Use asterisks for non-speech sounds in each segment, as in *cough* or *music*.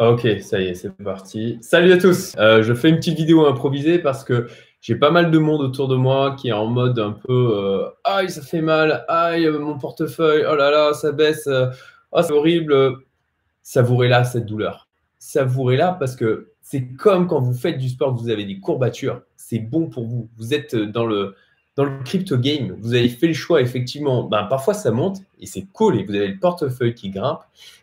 Ok, ça y est, c'est parti. Salut à tous. Euh, je fais une petite vidéo improvisée parce que j'ai pas mal de monde autour de moi qui est en mode un peu euh, aïe, ça fait mal, aïe, mon portefeuille, oh là là, ça baisse, euh, oh, c'est horrible. Savourez-la cette douleur. Savourez-la parce que c'est comme quand vous faites du sport, vous avez des courbatures, c'est bon pour vous. Vous êtes dans le, dans le crypto game, vous avez fait le choix, effectivement, ben, parfois ça monte et c'est cool et vous avez le portefeuille qui grimpe.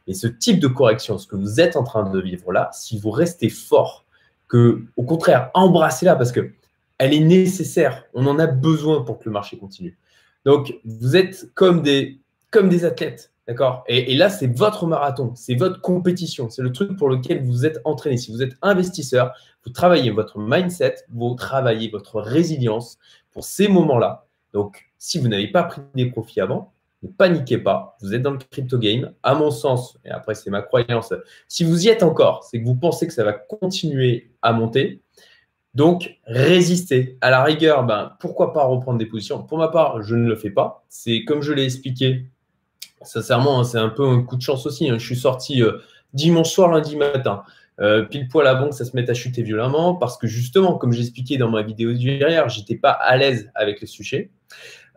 Et ce type de correction, ce que vous êtes en train de vivre là, si vous restez fort, que au contraire, embrassez-la parce que elle est nécessaire. On en a besoin pour que le marché continue. Donc, vous êtes comme des, comme des athlètes. D'accord? Et, là, c'est votre marathon, c'est votre compétition, c'est le truc pour lequel vous êtes entraîné. Si vous êtes investisseur, vous travaillez votre mindset, vous travaillez votre résilience, pour ces moments-là. Donc, si vous n'avez pas pris des profits avant, ne paniquez pas, vous êtes dans le crypto game. À mon sens, et après c'est ma croyance, si vous y êtes encore, c'est que vous pensez que ça va continuer à monter. Donc, résistez. À la rigueur, ben, pourquoi pas reprendre des positions? Pour ma part, je ne le fais pas. C'est comme je l'ai expliqué, sincèrement, hein, c'est un peu un coup de chance aussi. Hein. Je suis sorti euh, dimanche soir, lundi matin. Euh, pile poil avant ça se mette à chuter violemment parce que justement, comme j'expliquais dans ma vidéo derrière, j'étais pas à l'aise avec le sujet.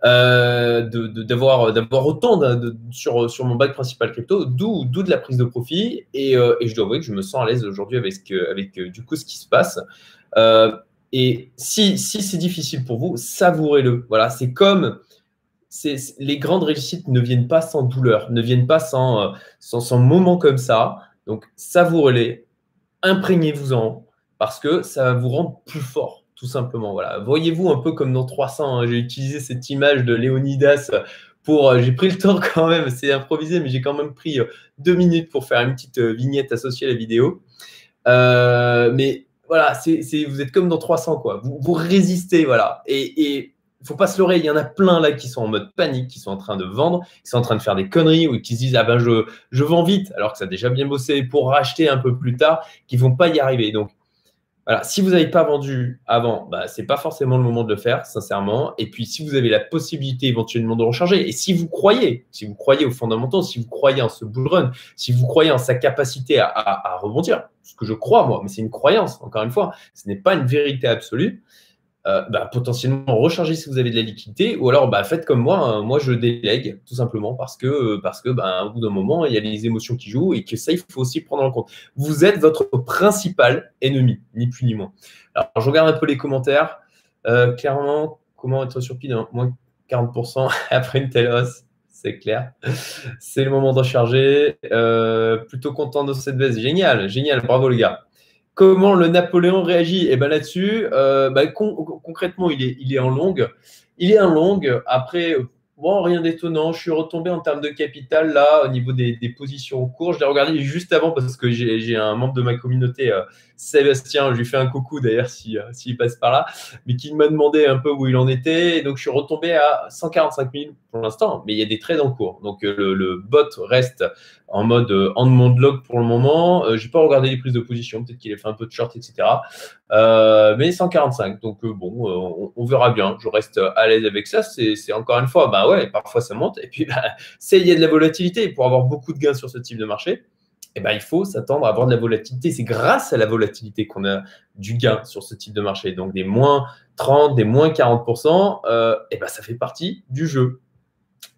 Euh, d'avoir d'avoir autant sur, sur mon bac principal crypto, d'où de la prise de profit. Et, euh, et, je dois avouer que je me sens à l'aise aujourd'hui avec, avec du coup ce qui se passe. et si, si c'est difficile pour vous, savourez-le. Voilà, c'est comme les grandes réussites ne viennent pas sans douleur, ne viennent pas sans, sans, sans moments comme ça. Donc, savourez-les, imprégnez-vous-en parce que ça va vous rendre plus fort, tout simplement. Voilà. Voyez-vous un peu comme dans 300. Hein. j'ai utilisé cette image de Léonidas pour. Euh, j'ai pris le temps *laughs* quand même, c'est improvisé, mais j'ai quand même pris euh, deux minutes pour faire une petite euh, vignette associée à la vidéo. mais voilà, vous êtes comme dans 300, quoi. Vous, résistez, voilà. Et il faut pas se leurrer, il y en a plein là qui sont en mode panique, qui sont en train de vendre, qui sont en train de faire des conneries ou qui se disent ah ben je, je vends vite alors que ça a déjà bien bossé pour racheter un peu plus tard, qui vont pas y arriver. Donc voilà, si vous n'avez pas vendu avant, bah, ce n'est pas forcément le moment de le faire, sincèrement. Et puis, si vous avez la possibilité éventuellement de recharger, et si vous croyez, si vous croyez aux fondamentaux, si vous croyez en ce bull run, si vous croyez en sa capacité à, à rebondir, ce que je crois moi, mais c'est une croyance, encore une fois, ce n'est pas une vérité absolue, euh, bah, potentiellement recharger si vous avez de la liquidité, ou alors bah, faites comme moi, hein. moi je délègue tout simplement parce que, euh, parce que bah, au bout d'un moment, il y a les émotions qui jouent et que ça, il faut aussi prendre en compte. Vous êtes votre principal ennemi, ni plus ni moins. Alors je regarde un peu les commentaires. Euh, clairement, comment être sur pied moins 40% *laughs* après une telle hausse? C'est clair. C'est le moment de recharger. plutôt content de cette baisse. Génial, génial. Bravo les gars. Comment le Napoléon réagit? Et eh ben là-dessus, euh, bah, concrètement, il est, il est en longue. Il est en longue. Après, Bon, rien d'étonnant. Je suis retombé en termes de capital là au niveau des, positions au cours. Je l'ai regardé juste avant parce que j'ai un membre de ma communauté, euh, Sébastien, je lui fais un coucou d'ailleurs s'il euh, passe par là, mais qui m'a demandé un peu où il en était. donc je suis retombé à 145 000 pour l'instant, mais il y a des trades en cours. Donc euh, le, bot reste en mode en demande log pour le moment. Je n'ai pas regardé les prises de position, peut-être qu'il a fait un peu de short, etc. mais 145. Donc bon, on, verra bien. Je reste à l'aise avec ça. C'est encore une fois, bah, ouais, parfois ça monte. Et puis, *laughs* bah, c'est il y a de la volatilité. Pour avoir beaucoup de gains sur ce type de marché, eh ben, il faut s'attendre à avoir de la volatilité. C'est grâce à la volatilité qu'on a du gain sur ce type de marché. Donc, des moins 30, des moins 40%, euh, eh ben, ça fait partie du jeu.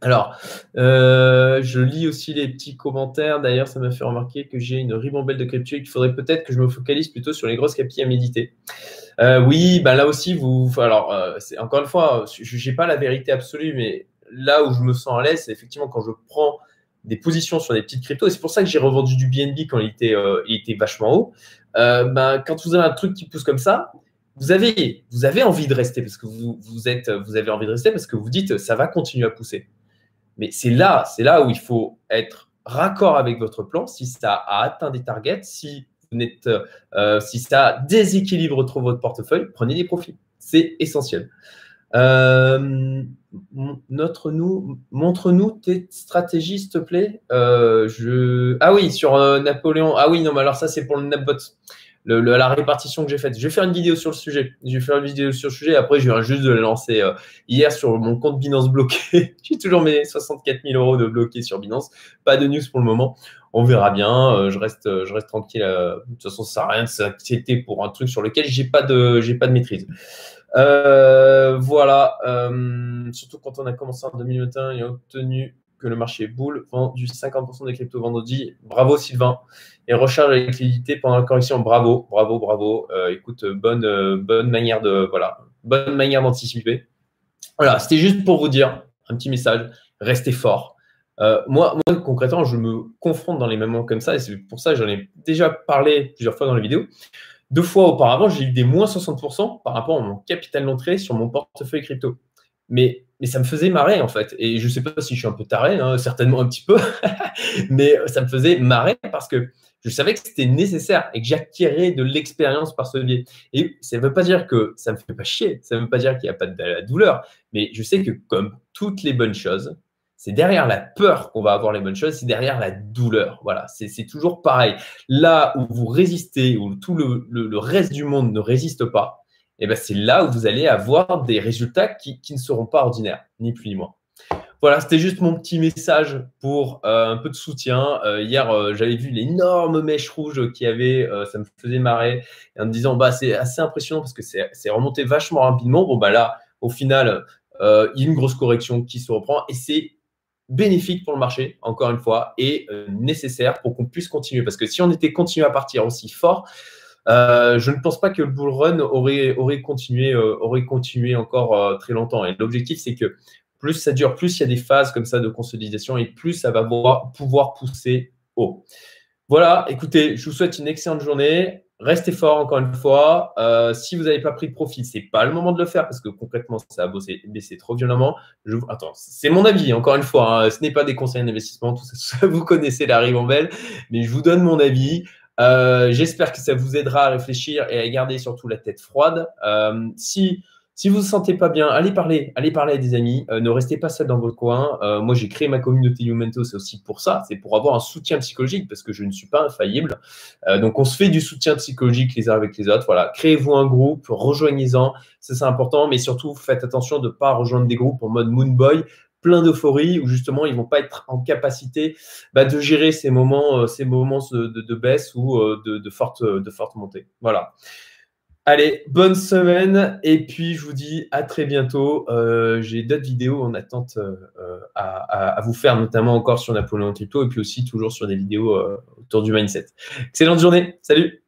Alors, euh, je lis aussi les petits commentaires. D'ailleurs, ça m'a fait remarquer que j'ai une ribambelle de captures. Il faudrait peut-être que je me focalise plutôt sur les grosses capilles à méditer. Euh, oui, ben là aussi, vous. Alors, euh, encore une fois, je n'ai pas la vérité absolue, mais là où je me sens à l'aise, c'est effectivement quand je prends des positions sur des petites cryptos. Et c'est pour ça que j'ai revendu du BNB quand il était, euh, il était vachement haut. ben, quand vous avez un truc qui pousse comme ça, vous avez, vous avez envie de rester parce que vous, vous, êtes, vous avez envie de rester parce que vous dites ça va continuer à pousser. Mais c'est là, c'est là où il faut être raccord avec votre plan. Si ça a atteint des targets, si euh, si ça déséquilibre trop votre portefeuille, prenez des profits. C'est essentiel. Euh, notre-nous, montre-nous tes stratégies, s'il te plaît. Euh, je... Ah oui, sur Napoléon. Ah oui, non, mais alors ça, c'est pour le Napbot. la répartition que j'ai faite. Je vais faire une vidéo sur le sujet. Je vais faire une vidéo sur le sujet. Après, je viens juste de la lancer euh, hier sur mon compte Binance bloqué. *laughs* j'ai toujours mes 64 000 euros de bloqué sur Binance. Pas de news pour le moment. On verra bien. Euh, je reste, je reste tranquille. de toute façon, ça sert à rien de s'inquiéter pour un truc sur lequel j'ai pas de, j'ai pas de maîtrise. Voilà. surtout quand on a commencé en 2021 et obtenu que le marché boule, vendu 50% des cryptos vendredi. Bravo Sylvain. Et recharge la liquidité pendant la correction. Bravo, bravo, bravo. Euh, écoute, bonne, euh, bonne manière de voilà, bonne manière d'anticiper. Voilà, c'était juste pour vous dire un petit message. Restez fort. Euh, moi, moi, concrètement, je me confronte dans les moments comme ça, et c'est pour ça que j'en ai déjà parlé plusieurs fois dans les vidéos. Deux fois auparavant, j'ai eu des moins 60% par rapport à mon capital d'entrée sur mon portefeuille crypto. Mais mais ça me faisait marrer en fait. Et je ne sais pas si je suis un peu taré, hein, certainement un petit peu, *laughs* mais ça me faisait marrer parce que je savais que c'était nécessaire et que j'acquérais de l'expérience par ce biais. Et ça ne veut pas dire que ça ne me fait pas chier, ça ne veut pas dire qu'il n'y a pas de douleur, mais je sais que comme toutes les bonnes choses, c'est derrière la peur qu'on va avoir les bonnes choses, c'est derrière la douleur. Voilà, c'est toujours pareil. Là où vous résistez, où tout le reste du monde ne résiste pas, et eh ben c'est là où vous allez avoir des résultats qui, ne seront pas ordinaires, ni plus ni moins. Voilà, c'était juste mon petit message pour euh, un peu de soutien. Euh, hier, euh, j'avais vu l'énorme mèche rouge qui avait, ça me faisait marrer, en me disant, bah, c'est assez impressionnant parce que c'est remonté vachement rapidement. Bon, bah là, au final, il y a une grosse correction qui se reprend et c'est bénéfique pour le marché, encore une fois, et nécessaire pour qu'on puisse continuer. Parce que si on était continué à partir aussi fort, euh, je ne pense pas que le bull run aurait, aurait, continué, euh, aurait continué encore euh, très longtemps. Et l'objectif, c'est que plus ça dure, plus il y a des phases comme ça de consolidation et plus ça va pouvoir pousser haut. Voilà, écoutez, je vous souhaite une excellente journée. Restez fort encore une fois. si vous n'avez pas pris de profit, c'est pas le moment de le faire parce que concrètement, ça a baissé trop violemment. Je, attends, c'est mon avis, encore une fois. Hein. ce n'est pas des conseils d'investissement, *laughs* tout ça, vous connaissez la ribambelle, mais je vous donne mon avis. Euh, j'espère que ça vous aidera à réfléchir et à garder surtout la tête froide. Euh, si si vous ne vous sentez pas bien, allez parler, allez parler à des amis. Euh, ne restez pas seul dans votre coin. moi, j'ai créé ma communauté Youmento, c'est aussi pour ça. C'est pour avoir un soutien psychologique parce que je ne suis pas infaillible. donc, on se fait du soutien psychologique les uns avec les autres. Voilà, créez-vous un groupe, rejoignez-en. C'est important. Mais surtout, faites attention de ne pas rejoindre des groupes en mode Moonboy plein d'euphorie où justement ils vont pas être en capacité bah, de gérer ces moments, euh, ces moments de, baisse ou euh, de, de, forte, de forte montée. Voilà. Allez, bonne semaine et puis je vous dis à très bientôt. Euh, j'ai d'autres vidéos en attente à, à, vous faire, notamment encore sur Napoléon Crypto et puis aussi toujours sur des vidéos autour du mindset. Excellente journée, salut